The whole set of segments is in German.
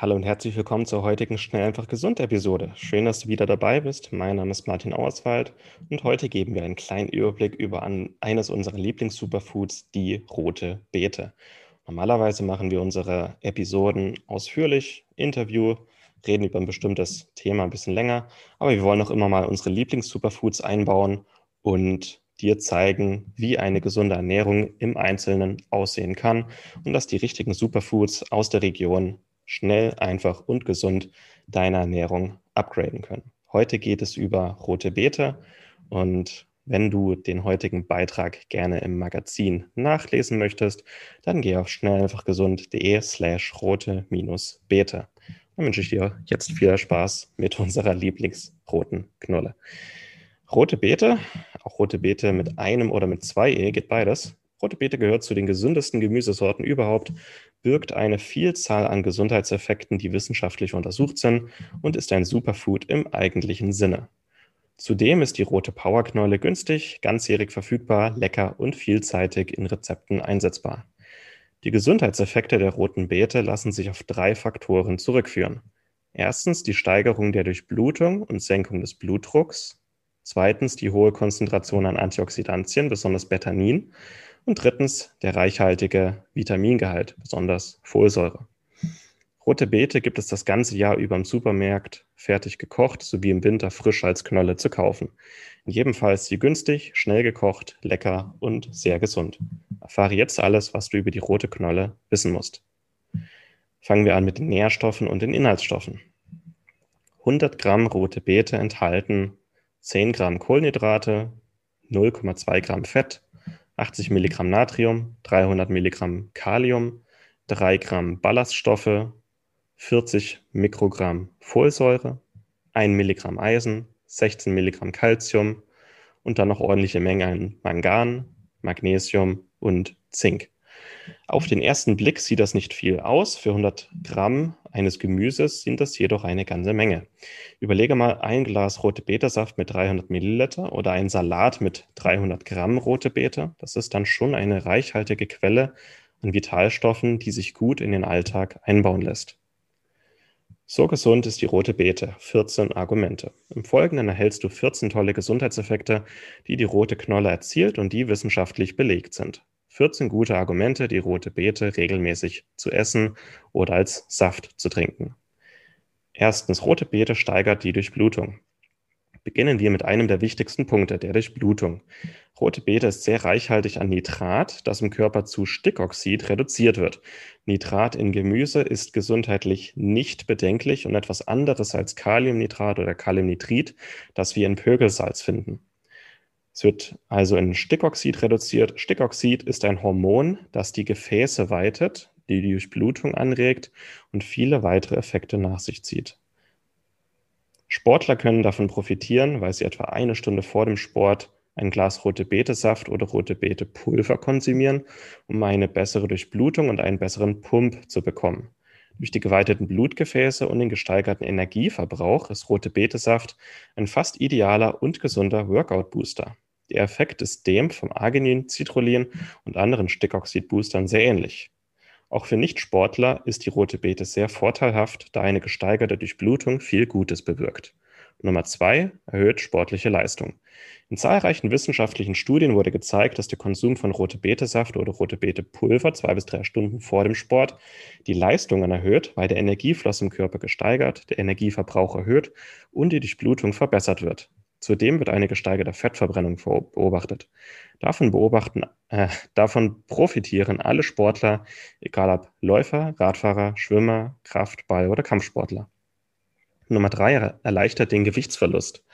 Hallo und herzlich willkommen zur heutigen Schnell einfach gesund Episode. Schön, dass du wieder dabei bist. Mein Name ist Martin Auerswald und heute geben wir einen kleinen Überblick über eines unserer Lieblings-Superfoods, die rote Beete. Normalerweise machen wir unsere Episoden ausführlich, Interview, reden über ein bestimmtes Thema ein bisschen länger, aber wir wollen auch immer mal unsere Lieblings-Superfoods einbauen und dir zeigen, wie eine gesunde Ernährung im Einzelnen aussehen kann und dass die richtigen Superfoods aus der Region schnell, einfach und gesund deine Ernährung upgraden können. Heute geht es über rote Beete und wenn du den heutigen Beitrag gerne im Magazin nachlesen möchtest, dann geh auf schnelleinfachgesund.de slash rote-beete. Dann wünsche ich dir jetzt viel Spaß mit unserer Lieblingsroten Knolle. Rote Beete, auch rote Beete mit einem oder mit zwei E, geht beides. Rote Beete gehört zu den gesündesten Gemüsesorten überhaupt, birgt eine Vielzahl an Gesundheitseffekten, die wissenschaftlich untersucht sind und ist ein Superfood im eigentlichen Sinne. Zudem ist die rote Powerknolle günstig, ganzjährig verfügbar, lecker und vielseitig in Rezepten einsetzbar. Die Gesundheitseffekte der roten Beete lassen sich auf drei Faktoren zurückführen. Erstens die Steigerung der Durchblutung und Senkung des Blutdrucks. Zweitens die hohe Konzentration an Antioxidantien, besonders Betanin. Und drittens der reichhaltige Vitamingehalt, besonders Folsäure. Rote Beete gibt es das ganze Jahr über im Supermarkt fertig gekocht sowie im Winter frisch als Knolle zu kaufen. In jedem Fall ist sie günstig, schnell gekocht, lecker und sehr gesund. Erfahre jetzt alles, was du über die rote Knolle wissen musst. Fangen wir an mit den Nährstoffen und den Inhaltsstoffen. 100 Gramm rote Beete enthalten 10 Gramm Kohlenhydrate, 0,2 Gramm Fett, 80 Milligramm Natrium, 300 Milligramm Kalium, 3 Gramm Ballaststoffe, 40 Mikrogramm Folsäure, 1 Milligramm Eisen, 16 Milligramm Calcium und dann noch ordentliche Mengen an Mangan, Magnesium und Zink. Auf den ersten Blick sieht das nicht viel aus. Für 100 Gramm eines Gemüses sind das jedoch eine ganze Menge. Überlege mal ein Glas rote Betesaft mit 300 Milliliter oder ein Salat mit 300 Gramm rote Beete. Das ist dann schon eine reichhaltige Quelle an Vitalstoffen, die sich gut in den Alltag einbauen lässt. So gesund ist die rote Beete. 14 Argumente. Im Folgenden erhältst du 14 tolle Gesundheitseffekte, die die rote Knolle erzielt und die wissenschaftlich belegt sind. 14 gute Argumente, die rote Beete regelmäßig zu essen oder als Saft zu trinken. Erstens, rote Beete steigert die Durchblutung. Beginnen wir mit einem der wichtigsten Punkte, der Durchblutung. Rote Beete ist sehr reichhaltig an Nitrat, das im Körper zu Stickoxid reduziert wird. Nitrat in Gemüse ist gesundheitlich nicht bedenklich und etwas anderes als Kaliumnitrat oder Kaliumnitrid, das wir in Pökelsalz finden. Es wird also in Stickoxid reduziert. Stickoxid ist ein Hormon, das die Gefäße weitet, die die Durchblutung anregt und viele weitere Effekte nach sich zieht. Sportler können davon profitieren, weil sie etwa eine Stunde vor dem Sport ein Glas rote Betesaft oder rote Beete Pulver konsumieren, um eine bessere Durchblutung und einen besseren Pump zu bekommen. Durch die geweiteten Blutgefäße und den gesteigerten Energieverbrauch ist rote Betesaft ein fast idealer und gesunder Workout-Booster. Der Effekt ist dem vom Arginin, Citrullin und anderen Stickoxid-Boostern sehr ähnlich. Auch für Nichtsportler ist die rote Beete sehr vorteilhaft, da eine gesteigerte Durchblutung viel Gutes bewirkt. Nummer zwei erhöht sportliche Leistung. In zahlreichen wissenschaftlichen Studien wurde gezeigt, dass der Konsum von rote Betesaft oder rote Beete Pulver zwei bis drei Stunden vor dem Sport die Leistungen erhöht, weil der Energiefluss im Körper gesteigert, der Energieverbrauch erhöht und die Durchblutung verbessert wird. Zudem wird eine gesteigerte Fettverbrennung beobachtet. Davon, beobachten, äh, davon profitieren alle Sportler, egal ob Läufer, Radfahrer, Schwimmer, Kraftball- oder Kampfsportler. Nummer drei erleichtert den Gewichtsverlust.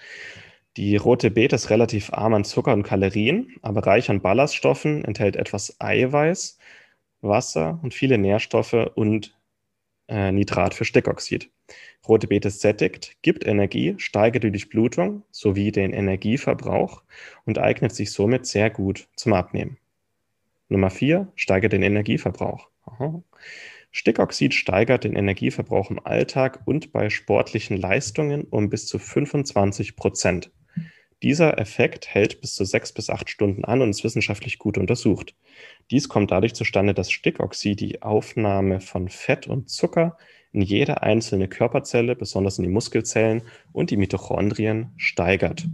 Die rote Beete ist relativ arm an Zucker und Kalorien, aber reich an Ballaststoffen, enthält etwas Eiweiß, Wasser und viele Nährstoffe und äh, Nitrat für Stickoxid. Rote Beete sättigt, gibt Energie, steigert die Durchblutung sowie den Energieverbrauch und eignet sich somit sehr gut zum Abnehmen. Nummer 4 steigert den Energieverbrauch. Aha. Stickoxid steigert den Energieverbrauch im Alltag und bei sportlichen Leistungen um bis zu 25 Prozent. Dieser Effekt hält bis zu sechs bis acht Stunden an und ist wissenschaftlich gut untersucht. Dies kommt dadurch zustande, dass Stickoxid die Aufnahme von Fett und Zucker in jede einzelne Körperzelle, besonders in die Muskelzellen und die Mitochondrien, steigert.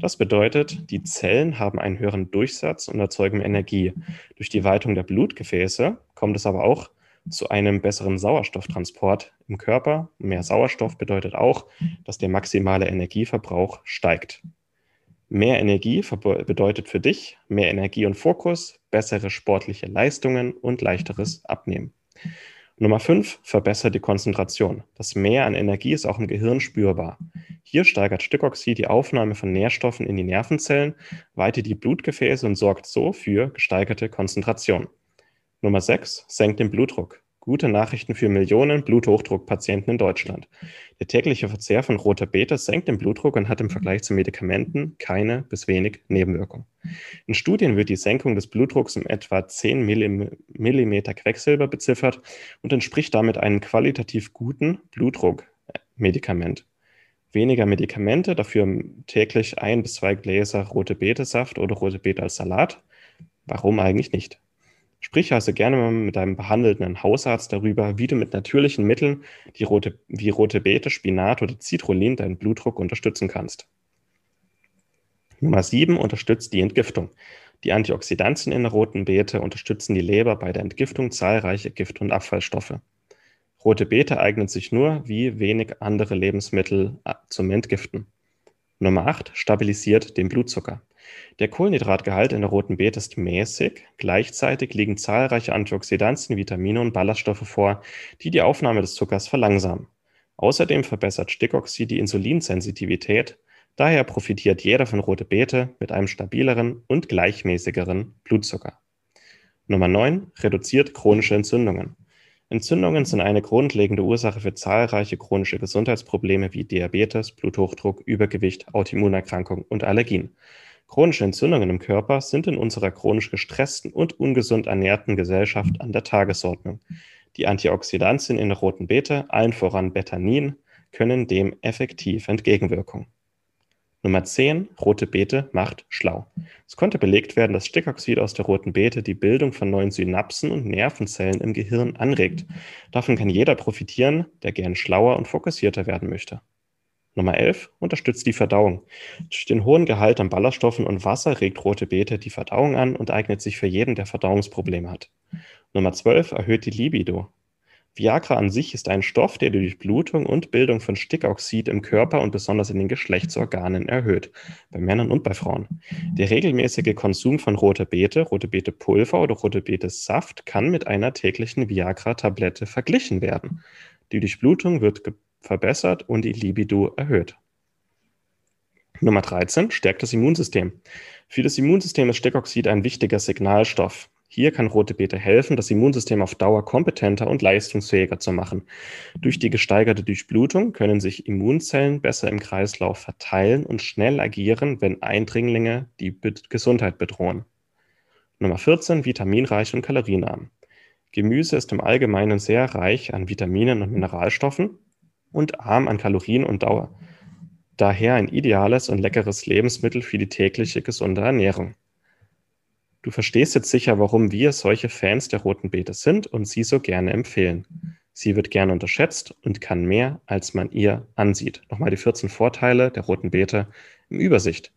Das bedeutet, die Zellen haben einen höheren Durchsatz und erzeugen Energie. Durch die Weitung der Blutgefäße kommt es aber auch zu einem besseren Sauerstofftransport im Körper. Mehr Sauerstoff bedeutet auch, dass der maximale Energieverbrauch steigt. Mehr Energie bedeutet für dich mehr Energie und Fokus, bessere sportliche Leistungen und leichteres Abnehmen. Nummer 5, verbessert die Konzentration. Das Mehr an Energie ist auch im Gehirn spürbar. Hier steigert Stickoxid die Aufnahme von Nährstoffen in die Nervenzellen, weitet die Blutgefäße und sorgt so für gesteigerte Konzentration. Nummer 6, senkt den Blutdruck. Gute Nachrichten für Millionen Bluthochdruckpatienten in Deutschland. Der tägliche Verzehr von roter Beete senkt den Blutdruck und hat im Vergleich zu Medikamenten keine bis wenig Nebenwirkungen. In Studien wird die Senkung des Blutdrucks um etwa 10 mm Quecksilber beziffert und entspricht damit einem qualitativ guten Blutdruckmedikament. Weniger Medikamente, dafür täglich ein bis zwei Gläser rote Beete-Saft oder rote Beete als Salat. Warum eigentlich nicht? Sprich also gerne mal mit deinem behandelnden Hausarzt darüber, wie du mit natürlichen Mitteln die rote, wie rote Beete, Spinat oder Citrullin deinen Blutdruck unterstützen kannst. Nummer 7 unterstützt die Entgiftung. Die Antioxidantien in der roten Beete unterstützen die Leber bei der Entgiftung zahlreicher Gift- und Abfallstoffe. Rote Beete eignet sich nur wie wenig andere Lebensmittel äh, zum Entgiften. Nummer 8 stabilisiert den Blutzucker. Der Kohlenhydratgehalt in der roten Beete ist mäßig, gleichzeitig liegen zahlreiche Antioxidantien, Vitamine und Ballaststoffe vor, die die Aufnahme des Zuckers verlangsamen. Außerdem verbessert Stickoxid die Insulinsensitivität, daher profitiert jeder von rote Beete mit einem stabileren und gleichmäßigeren Blutzucker. Nummer 9 reduziert chronische Entzündungen. Entzündungen sind eine grundlegende Ursache für zahlreiche chronische Gesundheitsprobleme wie Diabetes, Bluthochdruck, Übergewicht, Autoimmunerkrankungen und Allergien. Chronische Entzündungen im Körper sind in unserer chronisch gestressten und ungesund ernährten Gesellschaft an der Tagesordnung. Die Antioxidantien in der roten Beete, allen voran Betanin, können dem effektiv entgegenwirken. Nummer 10. Rote Beete macht schlau. Es konnte belegt werden, dass Stickoxid aus der roten Beete die Bildung von neuen Synapsen und Nervenzellen im Gehirn anregt. Davon kann jeder profitieren, der gern schlauer und fokussierter werden möchte. Nummer 11 unterstützt die Verdauung. Durch den hohen Gehalt an Ballaststoffen und Wasser regt rote Beete die Verdauung an und eignet sich für jeden, der Verdauungsprobleme hat. Nummer 12 erhöht die Libido. Viagra an sich ist ein Stoff, der die Durchblutung und Bildung von Stickoxid im Körper und besonders in den Geschlechtsorganen erhöht, bei Männern und bei Frauen. Der regelmäßige Konsum von rote Beete, rote Beete Pulver oder rote Beete Saft kann mit einer täglichen Viagra-Tablette verglichen werden. Die Durchblutung wird verbessert und die Libido erhöht. Nummer 13 stärkt das Immunsystem. Für das Immunsystem ist Stickoxid ein wichtiger Signalstoff. Hier kann rote Beete helfen, das Immunsystem auf Dauer kompetenter und leistungsfähiger zu machen. Durch die gesteigerte Durchblutung können sich Immunzellen besser im Kreislauf verteilen und schnell agieren, wenn Eindringlinge die Gesundheit bedrohen. Nummer 14, vitaminreich und kalorienarm. Gemüse ist im Allgemeinen sehr reich an Vitaminen und Mineralstoffen und arm an Kalorien und Dauer. Daher ein ideales und leckeres Lebensmittel für die tägliche gesunde Ernährung. Du verstehst jetzt sicher, warum wir solche Fans der roten Beete sind und sie so gerne empfehlen. Sie wird gerne unterschätzt und kann mehr, als man ihr ansieht. Nochmal die 14 Vorteile der roten Beete im Übersicht.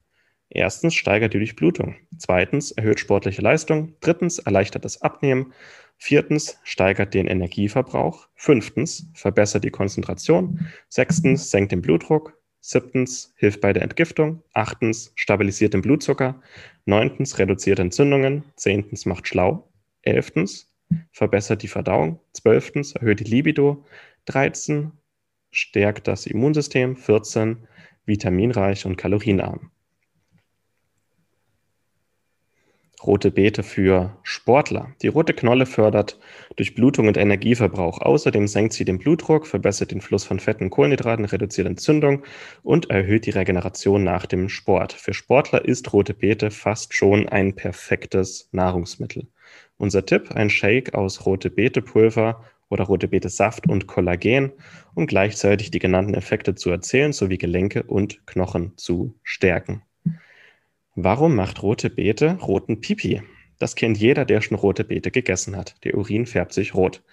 Erstens steigert die Durchblutung. Zweitens erhöht sportliche Leistung. Drittens erleichtert das Abnehmen. Viertens steigert den Energieverbrauch. Fünftens verbessert die Konzentration. Sechstens senkt den Blutdruck. Siebtens hilft bei der Entgiftung. Achtens stabilisiert den Blutzucker. Neuntens reduziert Entzündungen. Zehntens macht schlau. Elftens verbessert die Verdauung. Zwölftens erhöht die Libido. Dreizehn stärkt das Immunsystem. Vierzehn vitaminreich und kalorienarm. Rote Beete für Sportler. Die rote Knolle fördert Durchblutung und Energieverbrauch. Außerdem senkt sie den Blutdruck, verbessert den Fluss von Fetten und Kohlenhydraten, reduziert Entzündung und erhöht die Regeneration nach dem Sport. Für Sportler ist rote Beete fast schon ein perfektes Nahrungsmittel. Unser Tipp, ein Shake aus rote Beete Pulver oder rote Beete Saft und Kollagen, um gleichzeitig die genannten Effekte zu erzielen sowie Gelenke und Knochen zu stärken. Warum macht rote Beete roten Pipi? Das kennt jeder, der schon rote Beete gegessen hat. Der Urin färbt sich rot.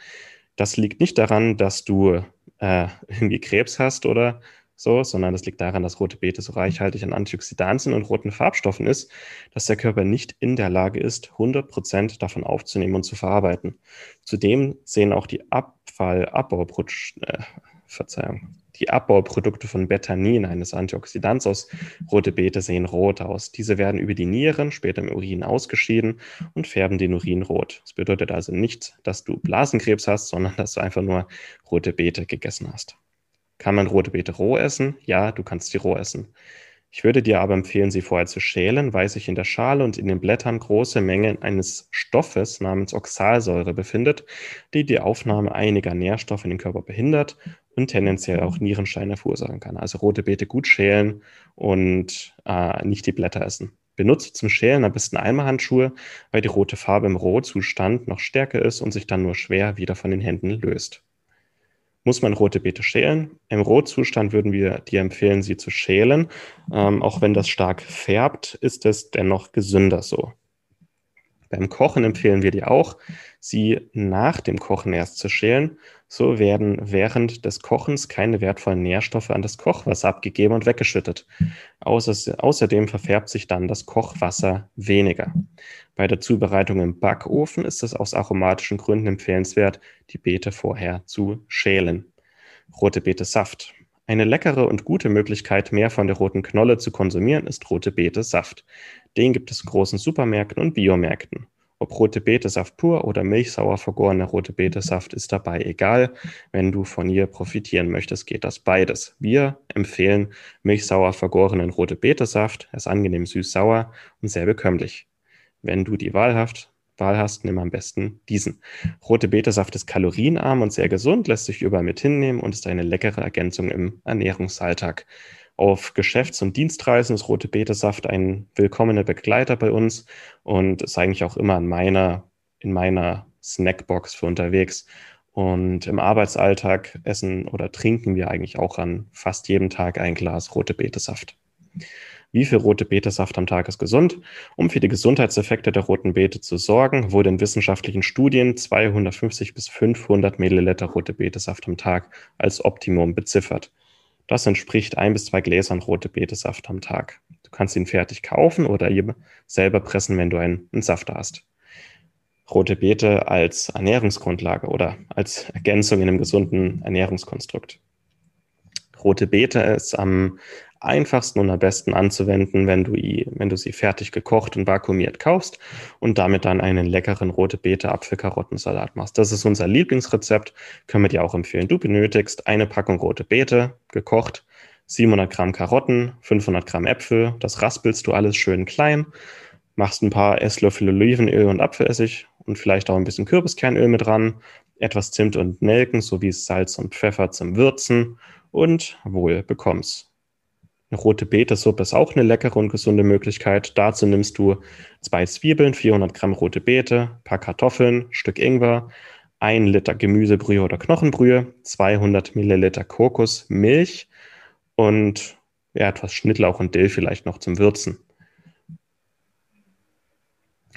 Das liegt nicht daran, dass du äh, irgendwie Krebs hast oder so, sondern das liegt daran, dass rote Beete so reichhaltig an Antioxidantien und roten Farbstoffen ist, dass der Körper nicht in der Lage ist, 100% davon aufzunehmen und zu verarbeiten. Zudem sehen auch die Abfallabbauprodukte, äh, Verzeihung, die Abbauprodukte von Betanin, eines Antioxidants aus rote Beete, sehen rot aus. Diese werden über die Nieren, später im Urin ausgeschieden und färben den Urin rot. Das bedeutet also nicht, dass du Blasenkrebs hast, sondern dass du einfach nur rote Beete gegessen hast. Kann man rote Beete roh essen? Ja, du kannst sie roh essen. Ich würde dir aber empfehlen, sie vorher zu schälen, weil sich in der Schale und in den Blättern große Mengen eines Stoffes namens Oxalsäure befindet, die die Aufnahme einiger Nährstoffe in den Körper behindert und tendenziell auch Nierensteine verursachen kann. Also rote Beete gut schälen und äh, nicht die Blätter essen. Benutze zum Schälen am besten Eimerhandschuhe, weil die rote Farbe im Rohzustand noch stärker ist und sich dann nur schwer wieder von den Händen löst muss man rote Beete schälen. Im Rohzustand würden wir dir empfehlen, sie zu schälen. Ähm, auch wenn das stark färbt, ist es dennoch gesünder so. Beim Kochen empfehlen wir dir auch, sie nach dem Kochen erst zu schälen. So werden während des Kochens keine wertvollen Nährstoffe an das Kochwasser abgegeben und weggeschüttet. außerdem verfärbt sich dann das Kochwasser weniger. Bei der Zubereitung im Backofen ist es aus aromatischen Gründen empfehlenswert, die Beete vorher zu schälen. Rote Beete Saft. Eine leckere und gute Möglichkeit, mehr von der roten Knolle zu konsumieren, ist rote Beete Saft. Den gibt es in großen Supermärkten und Biomärkten. Ob rote Betesaft pur oder milchsauer vergorener rote Betesaft ist dabei egal. Wenn du von ihr profitieren möchtest, geht das beides. Wir empfehlen milchsauer vergorenen rote Betesaft. Er ist angenehm süß-sauer und sehr bekömmlich. Wenn du die Wahl hast, Wahl hast, nimm am besten diesen. Rote Betesaft ist kalorienarm und sehr gesund, lässt sich überall mit hinnehmen und ist eine leckere Ergänzung im Ernährungsalltag. Auf Geschäfts- und Dienstreisen ist rote Betesaft ein willkommener Begleiter bei uns und ist eigentlich auch immer in meiner, in meiner Snackbox für unterwegs. Und im Arbeitsalltag essen oder trinken wir eigentlich auch an fast jedem Tag ein Glas rote Betesaft. Wie viel rote Betesaft am Tag ist gesund? Um für die Gesundheitseffekte der roten Beete zu sorgen, wurde in wissenschaftlichen Studien 250 bis 500 Milliliter rote Betesaft am Tag als Optimum beziffert. Das entspricht ein bis zwei Gläsern rote Betesaft am Tag. Du kannst ihn fertig kaufen oder selber pressen, wenn du einen, einen Safter hast. Rote Beete als Ernährungsgrundlage oder als Ergänzung in einem gesunden Ernährungskonstrukt. Rote Beete ist am einfachsten und am besten anzuwenden, wenn du, wenn du sie fertig gekocht und vakuumiert kaufst und damit dann einen leckeren rote Beete Apfelkarottensalat machst. Das ist unser Lieblingsrezept, können wir dir auch empfehlen. Du benötigst eine Packung rote Beete, gekocht, 700 Gramm Karotten, 500 Gramm Äpfel, das raspelst du alles schön klein, machst ein paar Esslöffel Olivenöl und Apfelessig und vielleicht auch ein bisschen Kürbiskernöl mit dran, etwas Zimt und Nelken sowie Salz und Pfeffer zum Würzen und wohl bekommst. Eine rote Betesuppe ist auch eine leckere und gesunde Möglichkeit. Dazu nimmst du zwei Zwiebeln, 400 Gramm rote Beete, paar Kartoffeln, Stück Ingwer, ein Liter Gemüsebrühe oder Knochenbrühe, 200 Milliliter Kokosmilch und ja, etwas Schnittlauch und Dill vielleicht noch zum Würzen.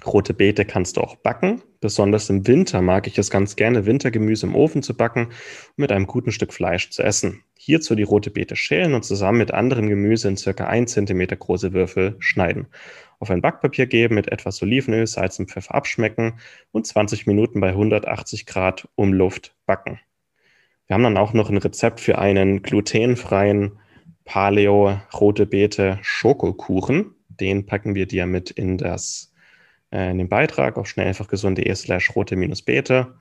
Rote Beete kannst du auch backen. Besonders im Winter mag ich es ganz gerne, Wintergemüse im Ofen zu backen und mit einem guten Stück Fleisch zu essen. Hierzu die rote Beete schälen und zusammen mit anderem Gemüse in circa 1 cm große Würfel schneiden. Auf ein Backpapier geben, mit etwas Olivenöl, Salz und Pfeffer abschmecken und 20 Minuten bei 180 Grad Umluft backen. Wir haben dann auch noch ein Rezept für einen glutenfreien Paleo rote Beete Schokokuchen. Den packen wir dir mit in das äh, in den Beitrag auf schnelleinfachgesund.de slash rote-bete.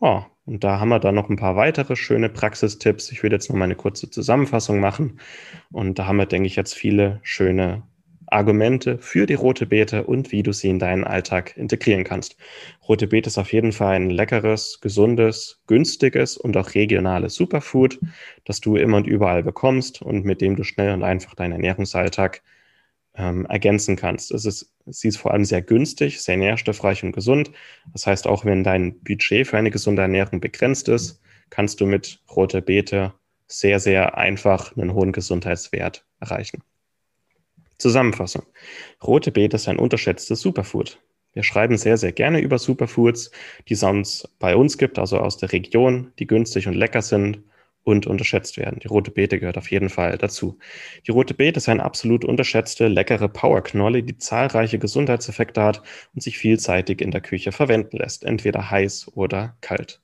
Oh, und da haben wir dann noch ein paar weitere schöne Praxistipps. Ich würde jetzt noch mal eine kurze Zusammenfassung machen. Und da haben wir, denke ich, jetzt viele schöne Argumente für die rote Beete und wie du sie in deinen Alltag integrieren kannst. Rote Beete ist auf jeden Fall ein leckeres, gesundes, günstiges und auch regionales Superfood, das du immer und überall bekommst und mit dem du schnell und einfach deinen Ernährungsalltag ähm, ergänzen kannst. Es ist, sie ist vor allem sehr günstig, sehr nährstoffreich und gesund. Das heißt, auch wenn dein Budget für eine gesunde Ernährung begrenzt ist, kannst du mit roter Beete sehr, sehr einfach einen hohen Gesundheitswert erreichen. Zusammenfassung. Rote Beete ist ein unterschätztes Superfood. Wir schreiben sehr, sehr gerne über Superfoods, die es bei uns gibt, also aus der Region, die günstig und lecker sind und unterschätzt werden. Die rote Beete gehört auf jeden Fall dazu. Die rote Beete ist eine absolut unterschätzte, leckere Powerknolle, die zahlreiche Gesundheitseffekte hat und sich vielseitig in der Küche verwenden lässt, entweder heiß oder kalt.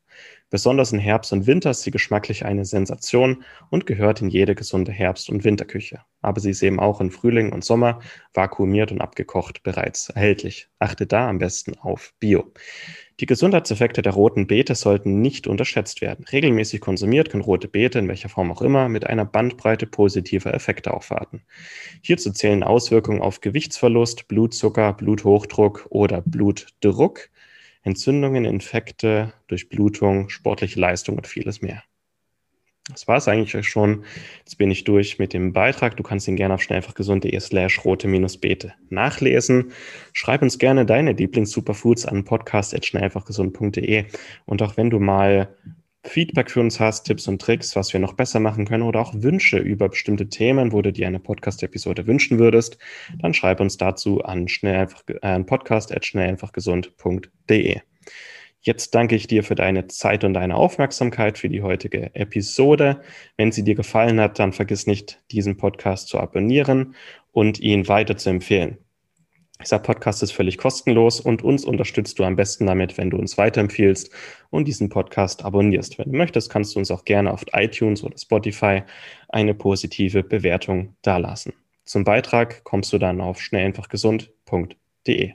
Besonders in Herbst und Winter ist sie geschmacklich eine Sensation und gehört in jede gesunde Herbst- und Winterküche. Aber sie ist eben auch in Frühling und Sommer vakuumiert und abgekocht bereits erhältlich. Achte da am besten auf Bio. Die Gesundheitseffekte der roten Beete sollten nicht unterschätzt werden. Regelmäßig konsumiert können rote Beete in welcher Form auch immer mit einer Bandbreite positiver Effekte aufwarten. Hierzu zählen Auswirkungen auf Gewichtsverlust, Blutzucker, Bluthochdruck oder Blutdruck, Entzündungen, Infekte, Durchblutung, sportliche Leistung und vieles mehr. Das war es eigentlich schon. Jetzt bin ich durch mit dem Beitrag. Du kannst ihn gerne auf schnellfachgesund.de slash rote-beete nachlesen. Schreib uns gerne deine Lieblings-Superfoods an podcast.schnellfachgesund.de. Und auch wenn du mal Feedback für uns hast, Tipps und Tricks, was wir noch besser machen können oder auch Wünsche über bestimmte Themen, wo du dir eine Podcast-Episode wünschen würdest, dann schreib uns dazu an, schnell einfach, äh, podcast.schnelleinfachgesund.de. Jetzt danke ich dir für deine Zeit und deine Aufmerksamkeit für die heutige Episode. Wenn sie dir gefallen hat, dann vergiss nicht, diesen Podcast zu abonnieren und ihn weiter zu empfehlen. Dieser Podcast ist völlig kostenlos und uns unterstützt du am besten damit, wenn du uns weiterempfiehlst und diesen Podcast abonnierst. Wenn du möchtest, kannst du uns auch gerne auf iTunes oder Spotify eine positive Bewertung dalassen. Zum Beitrag kommst du dann auf schnelleinfachgesund.de.